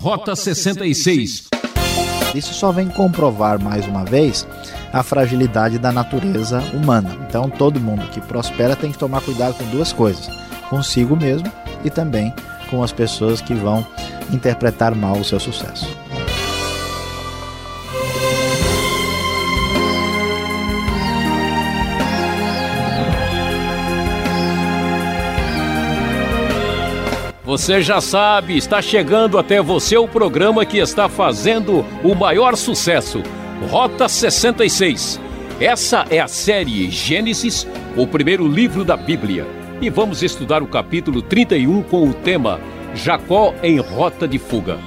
Rota 66. Isso só vem comprovar mais uma vez a fragilidade da natureza humana. Então, todo mundo que prospera tem que tomar cuidado com duas coisas: consigo mesmo e também com as pessoas que vão interpretar mal o seu sucesso. Você já sabe, está chegando até você o programa que está fazendo o maior sucesso, Rota 66. Essa é a série Gênesis, o primeiro livro da Bíblia. E vamos estudar o capítulo 31 com o tema Jacó em Rota de Fuga.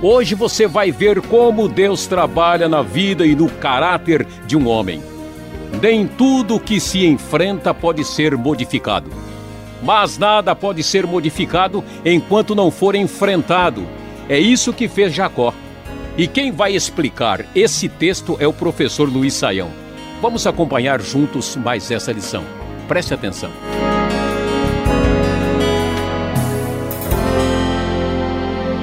Hoje você vai ver como Deus trabalha na vida e no caráter de um homem. Nem tudo que se enfrenta pode ser modificado mas nada pode ser modificado enquanto não for enfrentado. É isso que fez Jacó. E quem vai explicar esse texto é o professor Luiz Saião. Vamos acompanhar juntos mais essa lição. Preste atenção.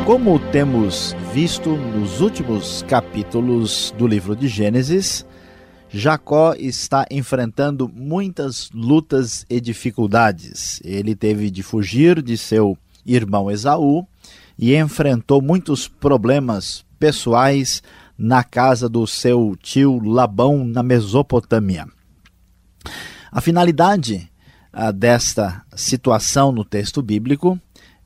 Como temos visto nos últimos capítulos do livro de Gênesis, Jacó está enfrentando muitas lutas e dificuldades. Ele teve de fugir de seu irmão Esaú e enfrentou muitos problemas pessoais na casa do seu tio Labão, na Mesopotâmia. A finalidade ah, desta situação no texto bíblico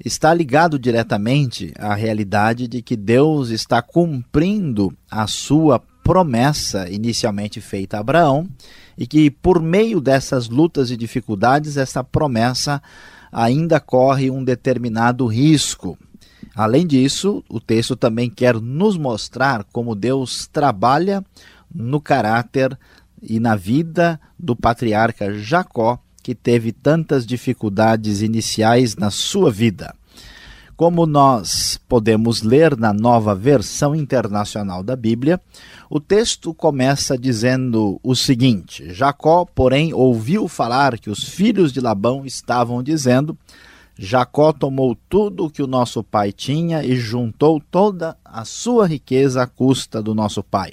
está ligado diretamente à realidade de que Deus está cumprindo a sua promessa inicialmente feita a Abraão e que por meio dessas lutas e dificuldades essa promessa ainda corre um determinado risco. Além disso, o texto também quer nos mostrar como Deus trabalha no caráter e na vida do patriarca Jacó, que teve tantas dificuldades iniciais na sua vida. Como nós podemos ler na nova versão internacional da Bíblia, o texto começa dizendo o seguinte: Jacó, porém, ouviu falar que os filhos de Labão estavam dizendo: Jacó tomou tudo o que o nosso pai tinha e juntou toda a sua riqueza à custa do nosso pai.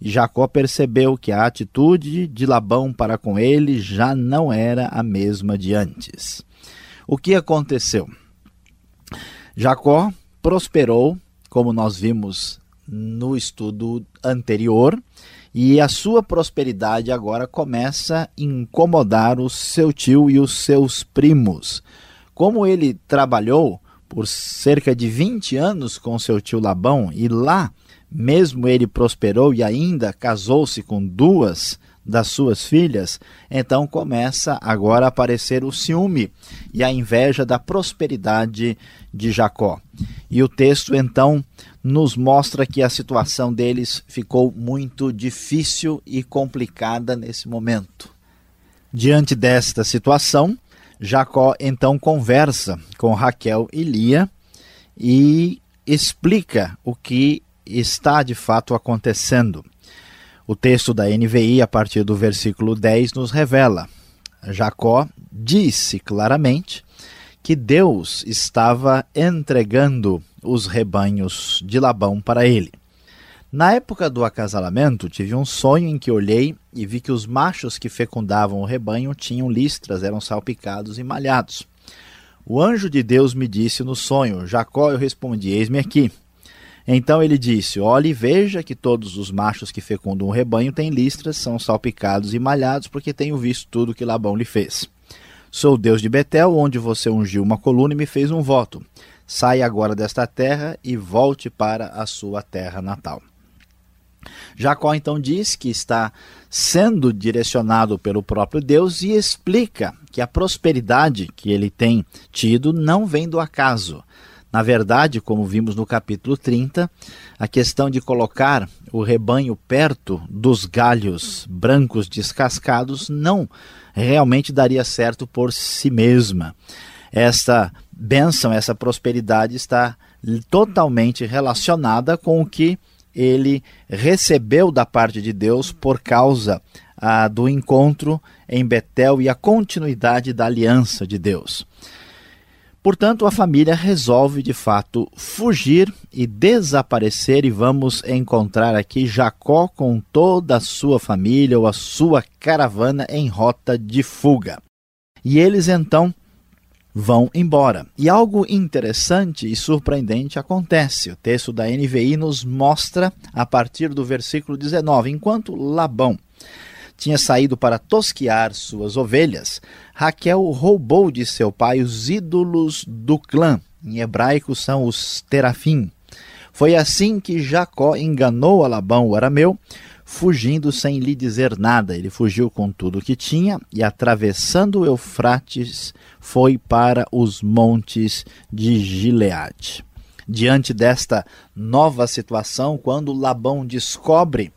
E Jacó percebeu que a atitude de Labão para com ele já não era a mesma de antes. O que aconteceu? Jacó prosperou, como nós vimos no estudo anterior, e a sua prosperidade agora começa a incomodar o seu tio e os seus primos. Como ele trabalhou por cerca de 20 anos com seu tio Labão e lá mesmo ele prosperou e ainda casou-se com duas das suas filhas, então começa agora a aparecer o ciúme e a inveja da prosperidade de Jacó. E o texto então nos mostra que a situação deles ficou muito difícil e complicada nesse momento. Diante desta situação, Jacó então conversa com Raquel e Lia e explica o que está de fato acontecendo. O texto da NVI, a partir do versículo 10, nos revela: Jacó disse claramente que Deus estava entregando os rebanhos de Labão para ele. Na época do acasalamento, tive um sonho em que olhei e vi que os machos que fecundavam o rebanho tinham listras, eram salpicados e malhados. O anjo de Deus me disse no sonho: Jacó, eu respondi: Eis-me aqui. Então ele disse: Olhe e veja que todos os machos que fecundam um rebanho têm listras, são salpicados e malhados, porque tenho visto tudo que Labão lhe fez. Sou Deus de Betel, onde você ungiu uma coluna e me fez um voto. Saia agora desta terra e volte para a sua terra natal. Jacó então diz que está sendo direcionado pelo próprio Deus e explica que a prosperidade que ele tem tido não vem do acaso, na verdade, como vimos no capítulo 30, a questão de colocar o rebanho perto dos galhos brancos descascados não realmente daria certo por si mesma. Esta bênção, essa prosperidade está totalmente relacionada com o que ele recebeu da parte de Deus por causa ah, do encontro em Betel e a continuidade da aliança de Deus. Portanto, a família resolve de fato fugir e desaparecer, e vamos encontrar aqui Jacó com toda a sua família ou a sua caravana em rota de fuga. E eles então vão embora. E algo interessante e surpreendente acontece. O texto da NVI nos mostra a partir do versículo 19: enquanto Labão tinha saído para tosquear suas ovelhas, Raquel roubou de seu pai os ídolos do clã. Em hebraico são os terafim. Foi assim que Jacó enganou a Labão, o arameu, fugindo sem lhe dizer nada. Ele fugiu com tudo o que tinha e, atravessando o Eufrates, foi para os montes de Gileade. Diante desta nova situação, quando Labão descobre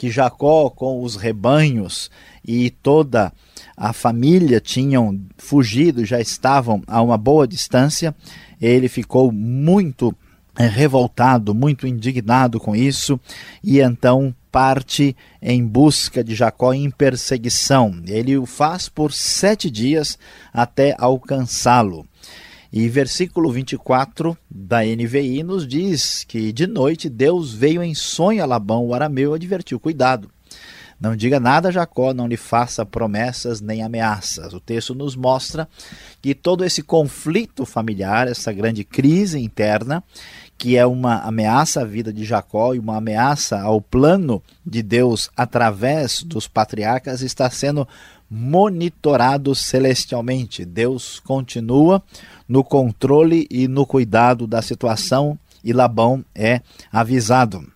que Jacó com os rebanhos e toda a família tinham fugido, já estavam a uma boa distância, ele ficou muito é, revoltado, muito indignado com isso, e então parte em busca de Jacó em perseguição. Ele o faz por sete dias até alcançá-lo. E versículo 24 da NVI nos diz que de noite Deus veio em sonho a Labão, o arameu, e advertiu: cuidado. Não diga nada a Jacó, não lhe faça promessas nem ameaças. O texto nos mostra que todo esse conflito familiar, essa grande crise interna, que é uma ameaça à vida de Jacó e uma ameaça ao plano de Deus através dos patriarcas, está sendo monitorado celestialmente. Deus continua no controle e no cuidado da situação e Labão é avisado.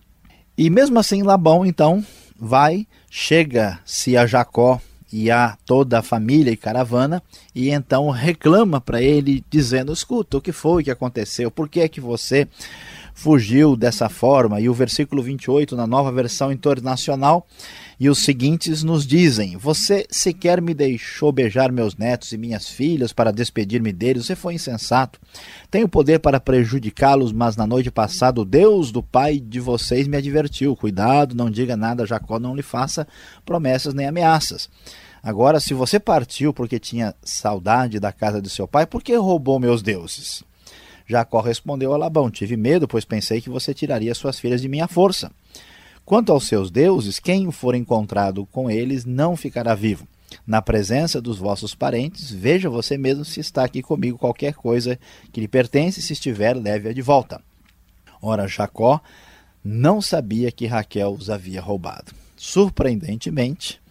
E mesmo assim, Labão então vai, chega-se a Jacó e a toda a família e caravana e então reclama para ele dizendo: "Escuta, o que foi que aconteceu? Por que é que você fugiu dessa forma?" E o versículo 28 na Nova Versão Internacional e os seguintes nos dizem: Você sequer me deixou beijar meus netos e minhas filhas para despedir-me deles, você foi insensato. Tenho poder para prejudicá-los, mas na noite passada o Deus do pai de vocês me advertiu: Cuidado, não diga nada a Jacó, não lhe faça promessas nem ameaças. Agora, se você partiu porque tinha saudade da casa de seu pai, por que roubou meus deuses? Jacó respondeu a Labão: Tive medo, pois pensei que você tiraria suas filhas de minha força. Quanto aos seus deuses, quem for encontrado com eles não ficará vivo. Na presença dos vossos parentes, veja você mesmo se está aqui comigo qualquer coisa que lhe pertence, se estiver, leve-a de volta. Ora, Jacó não sabia que Raquel os havia roubado. Surpreendentemente,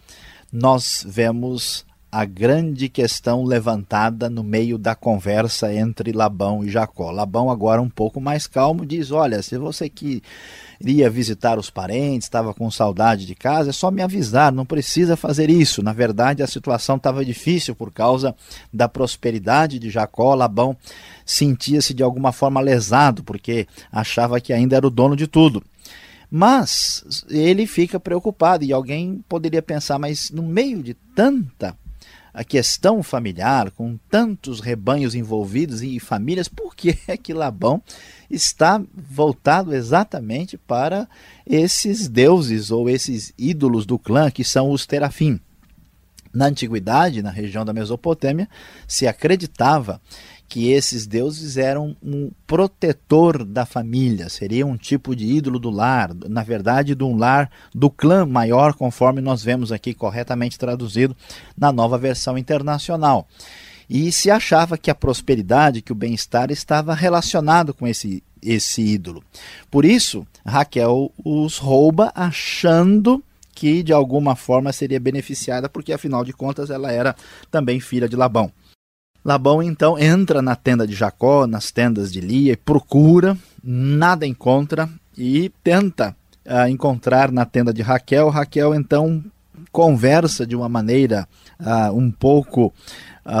nós vemos a grande questão levantada no meio da conversa entre Labão e Jacó. Labão, agora um pouco mais calmo, diz: Olha, se você que iria visitar os parentes, estava com saudade de casa, é só me avisar, não precisa fazer isso. Na verdade, a situação estava difícil por causa da prosperidade de Jacó. Labão sentia-se de alguma forma lesado, porque achava que ainda era o dono de tudo. Mas ele fica preocupado e alguém poderia pensar, mas no meio de tanta a questão familiar, com tantos rebanhos envolvidos e famílias, por que é que Labão está voltado exatamente para esses deuses ou esses ídolos do clã que são os terafim? Na antiguidade, na região da Mesopotâmia, se acreditava que esses deuses eram um protetor da família, seria um tipo de ídolo do lar, na verdade, de um lar do clã maior, conforme nós vemos aqui corretamente traduzido na nova versão internacional. E se achava que a prosperidade, que o bem-estar estava relacionado com esse, esse ídolo. Por isso, Raquel os rouba achando que de alguma forma seria beneficiada, porque afinal de contas ela era também filha de Labão. Labão então entra na tenda de Jacó, nas tendas de Lia, e procura, nada encontra e tenta uh, encontrar na tenda de Raquel. Raquel então conversa de uma maneira uh, um pouco,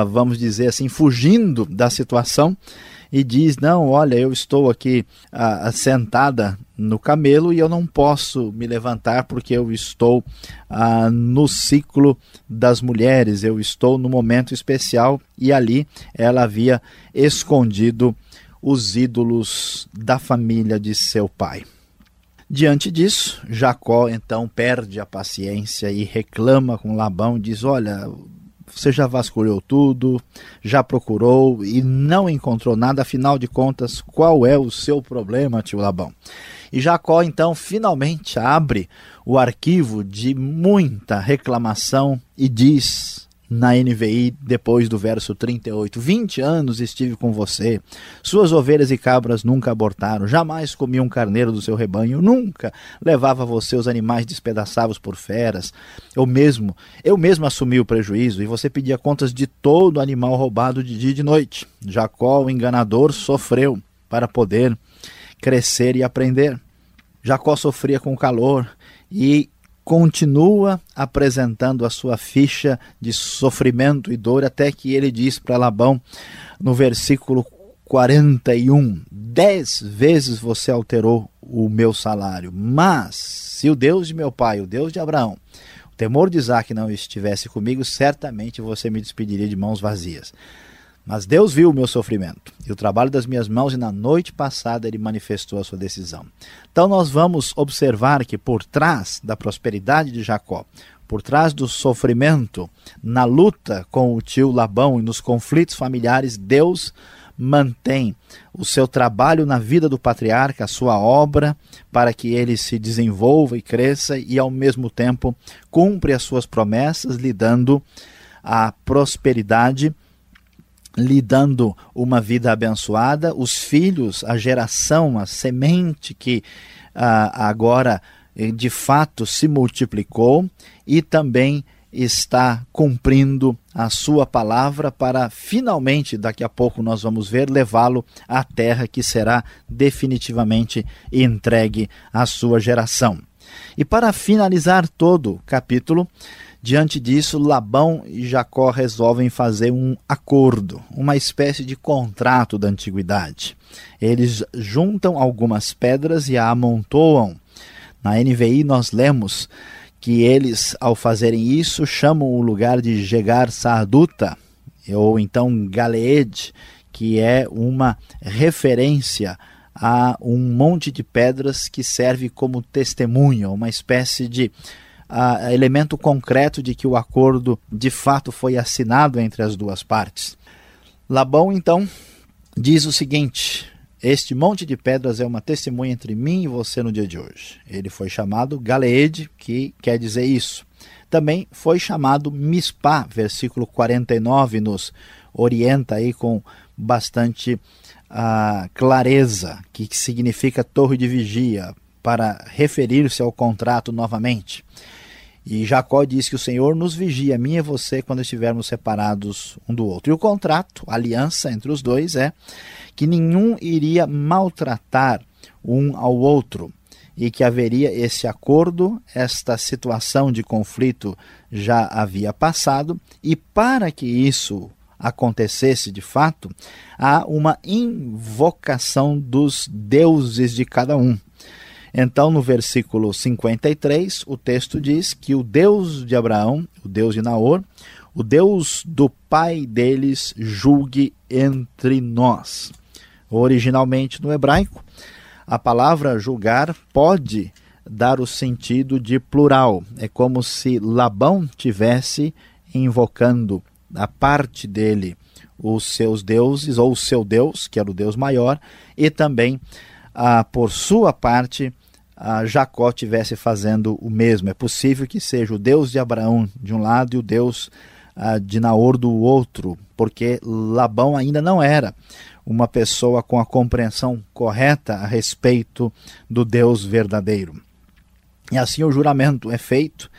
vamos dizer assim, fugindo da situação e diz: Não, olha, eu estou aqui ah, sentada no camelo e eu não posso me levantar porque eu estou ah, no ciclo das mulheres, eu estou no momento especial e ali ela havia escondido os ídolos da família de seu pai. Diante disso, Jacó então perde a paciência e reclama com Labão, diz: Olha, você já vasculhou tudo, já procurou e não encontrou nada, afinal de contas, qual é o seu problema, tio Labão? E Jacó então finalmente abre o arquivo de muita reclamação e diz na NVI depois do verso 38. 20 anos estive com você. Suas ovelhas e cabras nunca abortaram. Jamais comi um carneiro do seu rebanho. Nunca levava você os animais despedaçados por feras. Eu mesmo, eu mesmo assumi o prejuízo e você pedia contas de todo animal roubado de dia e de noite. Jacó, o enganador, sofreu para poder crescer e aprender. Jacó sofria com calor e continua apresentando a sua ficha de sofrimento e dor, até que ele diz para Labão, no versículo 41, dez vezes você alterou o meu salário, mas se o Deus de meu pai, o Deus de Abraão, o temor de Isaac não estivesse comigo, certamente você me despediria de mãos vazias. Mas Deus viu o meu sofrimento e o trabalho das minhas mãos, e na noite passada ele manifestou a sua decisão. Então, nós vamos observar que por trás da prosperidade de Jacó, por trás do sofrimento, na luta com o tio Labão e nos conflitos familiares, Deus mantém o seu trabalho na vida do patriarca, a sua obra, para que ele se desenvolva e cresça e, ao mesmo tempo, cumpre as suas promessas, lhe dando a prosperidade lhe dando uma vida abençoada, os filhos, a geração, a semente que ah, agora eh, de fato se multiplicou e também está cumprindo a sua palavra para finalmente, daqui a pouco nós vamos ver, levá-lo à terra que será definitivamente entregue à sua geração. E para finalizar todo o capítulo, Diante disso, Labão e Jacó resolvem fazer um acordo, uma espécie de contrato da antiguidade. Eles juntam algumas pedras e a amontoam. Na NVI nós lemos que eles, ao fazerem isso, chamam o lugar de Jegar Sarduta, ou então Galeed, que é uma referência a um monte de pedras que serve como testemunho, uma espécie de a elemento concreto de que o acordo de fato foi assinado entre as duas partes. Labão então diz o seguinte: Este monte de pedras é uma testemunha entre mim e você no dia de hoje. Ele foi chamado Galeed, que quer dizer isso. Também foi chamado Mispá, versículo 49 nos orienta aí com bastante uh, clareza, que significa torre de vigia, para referir-se ao contrato novamente. E Jacó diz que o Senhor nos vigia, mim e você, quando estivermos separados um do outro. E o contrato, a aliança entre os dois é que nenhum iria maltratar um ao outro e que haveria esse acordo, esta situação de conflito já havia passado, e para que isso acontecesse de fato, há uma invocação dos deuses de cada um. Então, no versículo 53, o texto diz que o Deus de Abraão, o Deus de Naor, o Deus do pai deles, julgue entre nós. Originalmente no hebraico, a palavra julgar pode dar o sentido de plural. É como se Labão tivesse invocando a parte dele os seus deuses, ou o seu Deus, que era o Deus maior, e também, ah, por sua parte, Jacó tivesse fazendo o mesmo. É possível que seja o Deus de Abraão de um lado e o Deus uh, de Naor do outro, porque Labão ainda não era uma pessoa com a compreensão correta a respeito do Deus verdadeiro. E assim o juramento é feito,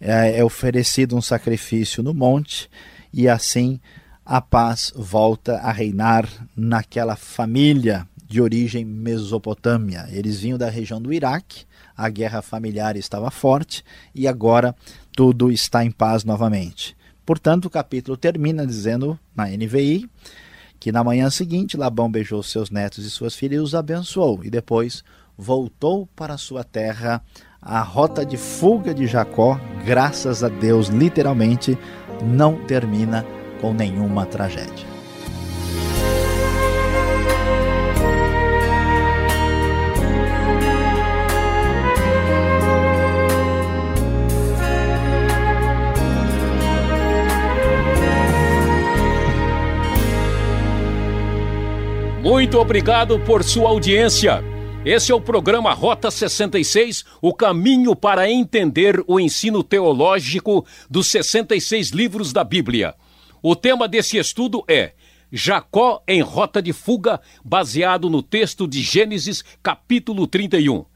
é, é oferecido um sacrifício no monte, e assim a paz volta a reinar naquela família de origem mesopotâmia. Eles vinham da região do Iraque, a guerra familiar estava forte e agora tudo está em paz novamente. Portanto, o capítulo termina dizendo na NVI que na manhã seguinte Labão beijou seus netos e suas filhas e os abençoou e depois voltou para sua terra. A rota de fuga de Jacó, graças a Deus, literalmente, não termina com nenhuma tragédia. Muito obrigado por sua audiência. Esse é o programa Rota 66, o caminho para entender o ensino teológico dos 66 livros da Bíblia. O tema desse estudo é Jacó em rota de fuga, baseado no texto de Gênesis, capítulo 31.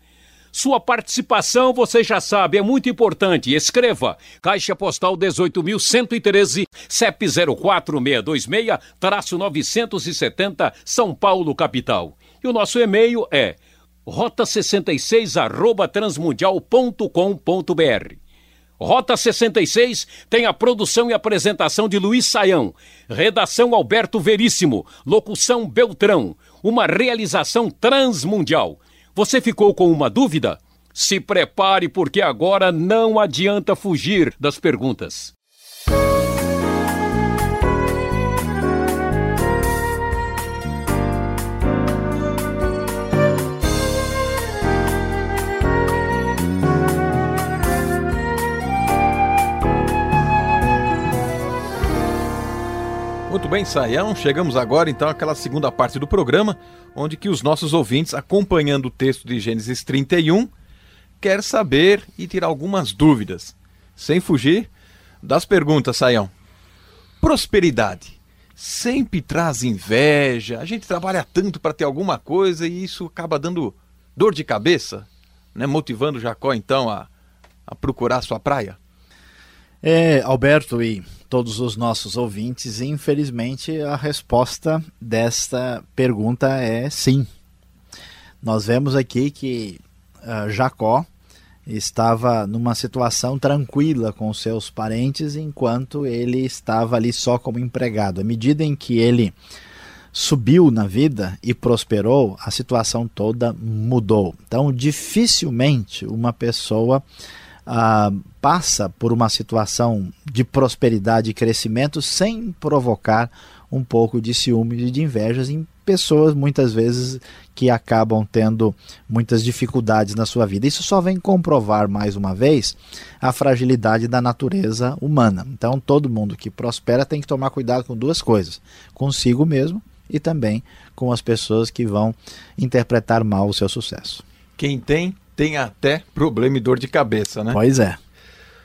Sua participação, você já sabe, é muito importante. Escreva: Caixa Postal 18.113, CEP 04626-970, São Paulo, capital. E o nosso e-mail é rota66 arroba transmundial.com.br. Rota 66 tem a produção e apresentação de Luiz Saião, redação Alberto Veríssimo, locução Beltrão, uma realização transmundial. Você ficou com uma dúvida? Se prepare, porque agora não adianta fugir das perguntas. Muito bem, Saião. Chegamos agora então àquela segunda parte do programa, onde que os nossos ouvintes, acompanhando o texto de Gênesis 31, quer saber e tirar algumas dúvidas. Sem fugir das perguntas, Saião. Prosperidade sempre traz inveja. A gente trabalha tanto para ter alguma coisa e isso acaba dando dor de cabeça, né? motivando Jacó então a, a procurar sua praia. É, Alberto e todos os nossos ouvintes, infelizmente a resposta desta pergunta é sim. Nós vemos aqui que uh, Jacó estava numa situação tranquila com seus parentes enquanto ele estava ali só como empregado. À medida em que ele subiu na vida e prosperou, a situação toda mudou. Então, dificilmente uma pessoa ah, passa por uma situação de prosperidade e crescimento sem provocar um pouco de ciúme e de invejas em pessoas muitas vezes que acabam tendo muitas dificuldades na sua vida. Isso só vem comprovar mais uma vez a fragilidade da natureza humana. Então, todo mundo que prospera tem que tomar cuidado com duas coisas: consigo mesmo e também com as pessoas que vão interpretar mal o seu sucesso. Quem tem tem até problema e dor de cabeça, né? Pois é.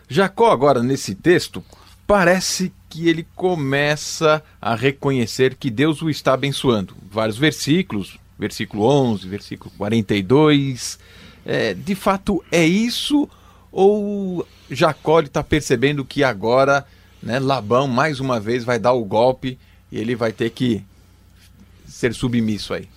Jacó, agora, nesse texto, parece que ele começa a reconhecer que Deus o está abençoando. Vários versículos, versículo 11, versículo 42. É, de fato, é isso? Ou Jacó está percebendo que agora né, Labão, mais uma vez, vai dar o golpe e ele vai ter que ser submisso aí?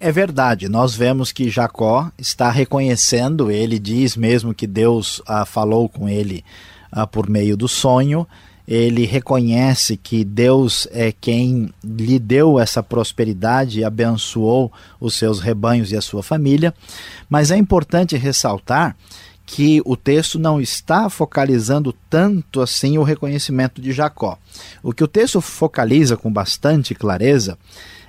É verdade, nós vemos que Jacó está reconhecendo, ele diz mesmo que Deus ah, falou com ele ah, por meio do sonho, ele reconhece que Deus é quem lhe deu essa prosperidade e abençoou os seus rebanhos e a sua família, mas é importante ressaltar que o texto não está focalizando tanto assim o reconhecimento de Jacó. O que o texto focaliza com bastante clareza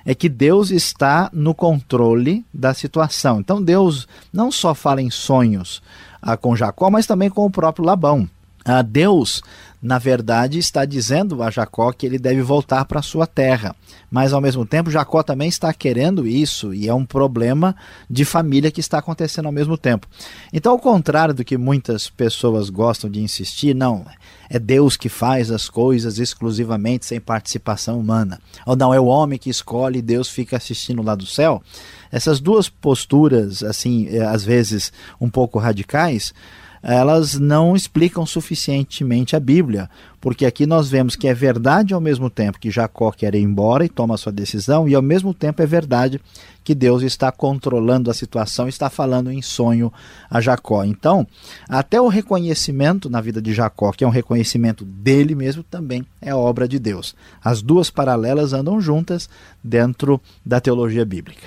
é que Deus está no controle da situação. Então Deus não só fala em sonhos ah, com Jacó, mas também com o próprio Labão. Ah, Deus, na verdade, está dizendo a Jacó que ele deve voltar para sua terra. Mas, ao mesmo tempo, Jacó também está querendo isso e é um problema de família que está acontecendo ao mesmo tempo. Então, ao contrário do que muitas pessoas gostam de insistir, não, é Deus que faz as coisas exclusivamente sem participação humana. Ou não, é o homem que escolhe e Deus fica assistindo lá do céu. Essas duas posturas, assim, eh, às vezes um pouco radicais, elas não explicam suficientemente a Bíblia, porque aqui nós vemos que é verdade ao mesmo tempo que Jacó quer ir embora e toma sua decisão, e ao mesmo tempo é verdade que Deus está controlando a situação, está falando em sonho a Jacó. Então, até o reconhecimento na vida de Jacó, que é um reconhecimento dele mesmo, também é obra de Deus. As duas paralelas andam juntas dentro da teologia bíblica.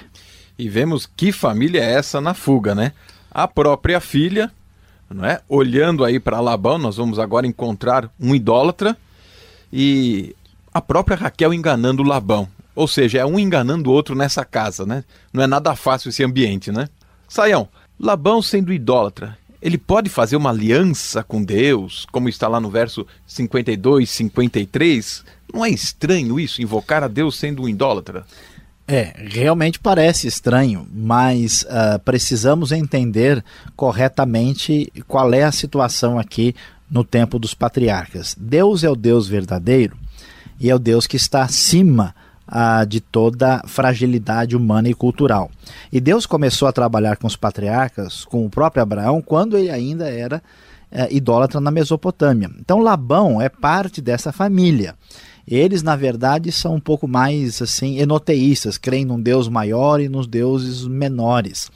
E vemos que família é essa na fuga, né? A própria filha não é? Olhando aí para Labão, nós vamos agora encontrar um idólatra e a própria Raquel enganando Labão. Ou seja, é um enganando o outro nessa casa, né? Não é nada fácil esse ambiente, né? Saião, Labão sendo idólatra, ele pode fazer uma aliança com Deus, como está lá no verso 52, 53? Não é estranho isso, invocar a Deus sendo um idólatra? É, realmente parece estranho, mas uh, precisamos entender corretamente qual é a situação aqui no tempo dos patriarcas. Deus é o Deus verdadeiro e é o Deus que está acima uh, de toda fragilidade humana e cultural. E Deus começou a trabalhar com os patriarcas, com o próprio Abraão, quando ele ainda era uh, idólatra na Mesopotâmia. Então Labão é parte dessa família. Eles, na verdade, são um pouco mais assim enoteístas, creem num Deus maior e nos deuses menores.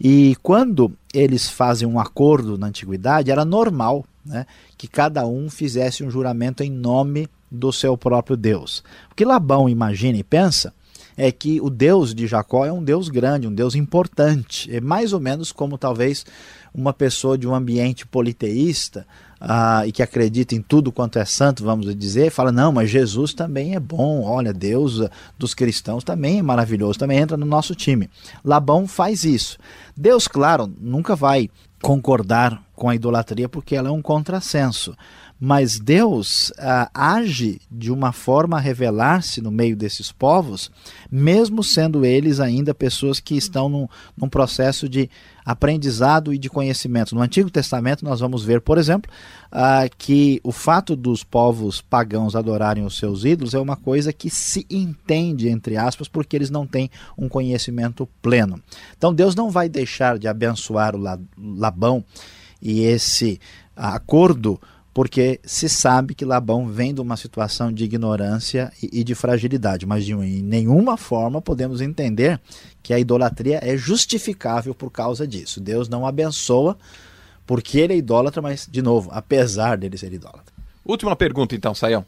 E quando eles fazem um acordo na antiguidade, era normal né, que cada um fizesse um juramento em nome do seu próprio Deus. O que Labão imagina e pensa é que o Deus de Jacó é um Deus grande, um Deus importante. É mais ou menos como talvez uma pessoa de um ambiente politeísta ah, e que acredita em tudo quanto é santo, vamos dizer, fala: não, mas Jesus também é bom, olha, Deus ah, dos cristãos também é maravilhoso, também entra no nosso time. Labão faz isso. Deus, claro, nunca vai concordar com a idolatria porque ela é um contrassenso mas Deus ah, age de uma forma a revelar-se no meio desses povos, mesmo sendo eles ainda pessoas que estão num, num, processo de aprendizado e de conhecimento. No Antigo Testamento, nós vamos ver, por exemplo, ah, que o fato dos povos pagãos adorarem os seus ídolos é uma coisa que se entende, entre aspas, porque eles não têm um conhecimento pleno. Então, Deus não vai deixar de abençoar o Labão e esse acordo porque se sabe que Labão vem de uma situação de ignorância e, de fragilidade, mas de em nenhuma forma podemos entender que a idolatria é justificável por causa disso. Deus não abençoa porque ele é idólatra, mas, de novo, apesar dele ser idólatra. Última pergunta, então, Saião.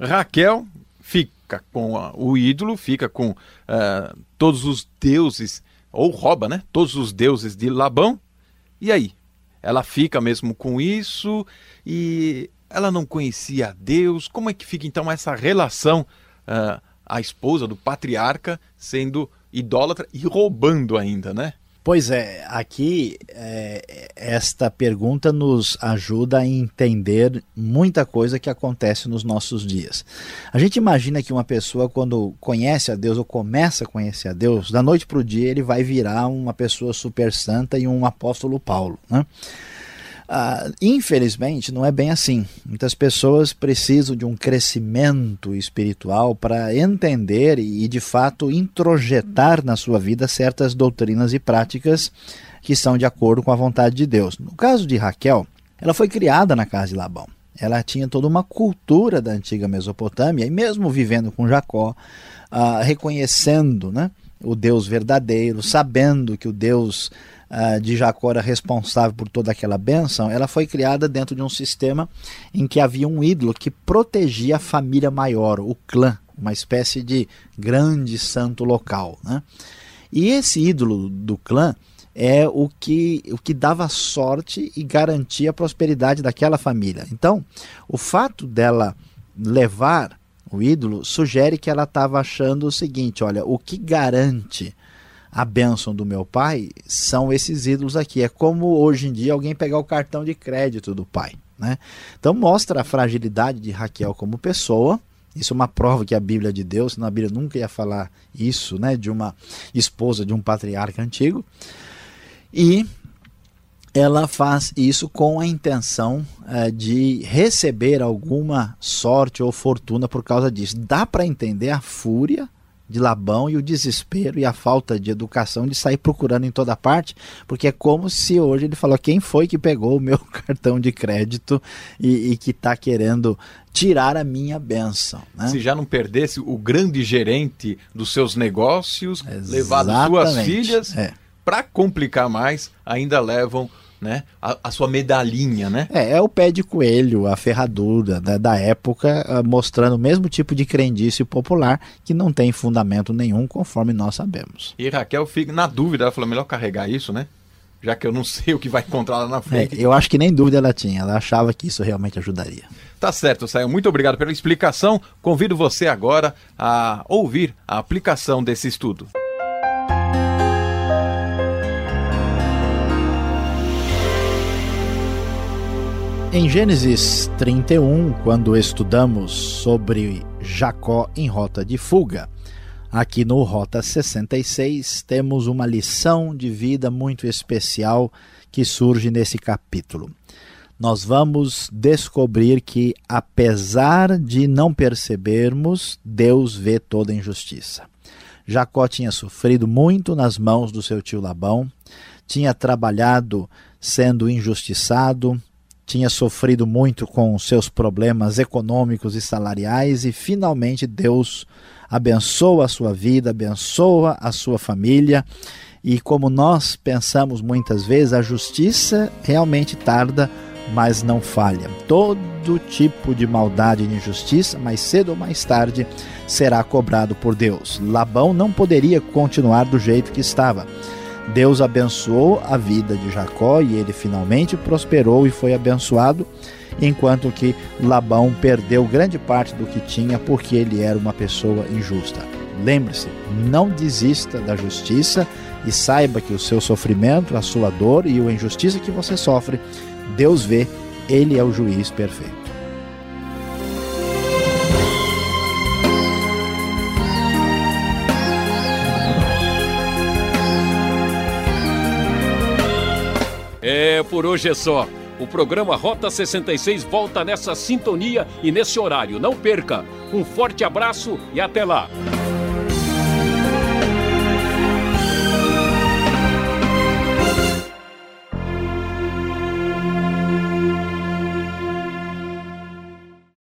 Raquel fica com o ídolo, fica com uh, todos os deuses, ou rouba, né? Todos os deuses de Labão. E aí? Ela fica mesmo com isso e ela não conhecia Deus. Como é que fica então essa relação, uh, a esposa do patriarca sendo idólatra e roubando ainda, né? Pois é, aqui é, esta pergunta nos ajuda a entender muita coisa que acontece nos nossos dias. A gente imagina que uma pessoa, quando conhece a Deus ou começa a conhecer a Deus, da noite para o dia ele vai virar uma pessoa super santa e um apóstolo Paulo. Né? Ah, infelizmente, não é bem assim. Muitas pessoas precisam de um crescimento espiritual para entender e, de fato, introjetar na sua vida certas doutrinas e práticas que são de acordo com a vontade de Deus. No caso de Raquel, ela foi criada na casa de Labão. Ela tinha toda uma cultura da antiga Mesopotâmia e, mesmo vivendo com Jacó, ah, reconhecendo né, o Deus verdadeiro, sabendo que o Deus uh, de Jacó era responsável por toda aquela bênção, ela foi criada dentro de um sistema em que havia um ídolo que protegia a família maior, o clã, uma espécie de grande santo local. Né? E esse ídolo do clã é o que, o que dava sorte e garantia a prosperidade daquela família. Então, o fato dela levar o ídolo sugere que ela estava achando o seguinte: olha, o que garante a bênção do meu pai são esses ídolos aqui. É como hoje em dia alguém pegar o cartão de crédito do pai. Né? Então mostra a fragilidade de Raquel como pessoa. Isso é uma prova que a Bíblia de Deus, senão a Bíblia nunca ia falar isso, né, de uma esposa de um patriarca antigo. E ela faz isso com a intenção é, de receber alguma sorte ou fortuna por causa disso. Dá para entender a fúria de Labão e o desespero e a falta de educação de sair procurando em toda parte, porque é como se hoje ele falou quem foi que pegou o meu cartão de crédito e, e que está querendo tirar a minha benção. Né? Se já não perdesse o grande gerente dos seus negócios, Exatamente. levado suas filhas, é. para complicar mais, ainda levam né? A, a, sua medalhinha, né? É, é o pé de coelho, a ferradura da, da época, ah, mostrando o mesmo tipo de crendice popular que não tem fundamento nenhum, conforme nós sabemos. E Raquel fica na dúvida, ela falou, melhor carregar isso, né? Já que eu não sei o que vai encontrar lá na frente. É, eu acho que nem dúvida ela tinha, ela achava que isso realmente ajudaria. Tá certo, Saio. Muito obrigado pela explicação. Convido você agora a ouvir a aplicação desse estudo. Em Gênesis 31, quando estudamos sobre Jacó em rota de fuga, Aqui no Rota 66 temos uma lição de vida muito especial que surge nesse capítulo. Nós vamos descobrir que, apesar de não percebermos, Deus vê toda injustiça. Jacó tinha sofrido muito nas mãos do seu tio Labão, tinha trabalhado sendo injustiçado, tinha sofrido muito com seus problemas econômicos e salariais e finalmente Deus abençoa a sua vida, abençoa a sua família. E como nós pensamos muitas vezes, a justiça realmente tarda, mas não falha. Todo tipo de maldade e injustiça, mais cedo ou mais tarde, será cobrado por Deus. Labão não poderia continuar do jeito que estava. Deus abençoou a vida de Jacó e ele finalmente prosperou e foi abençoado, enquanto que Labão perdeu grande parte do que tinha porque ele era uma pessoa injusta. Lembre-se, não desista da justiça e saiba que o seu sofrimento, a sua dor e a injustiça que você sofre, Deus vê, ele é o juiz perfeito. Por hoje é só. O programa Rota 66 volta nessa sintonia e nesse horário. Não perca. Um forte abraço e até lá.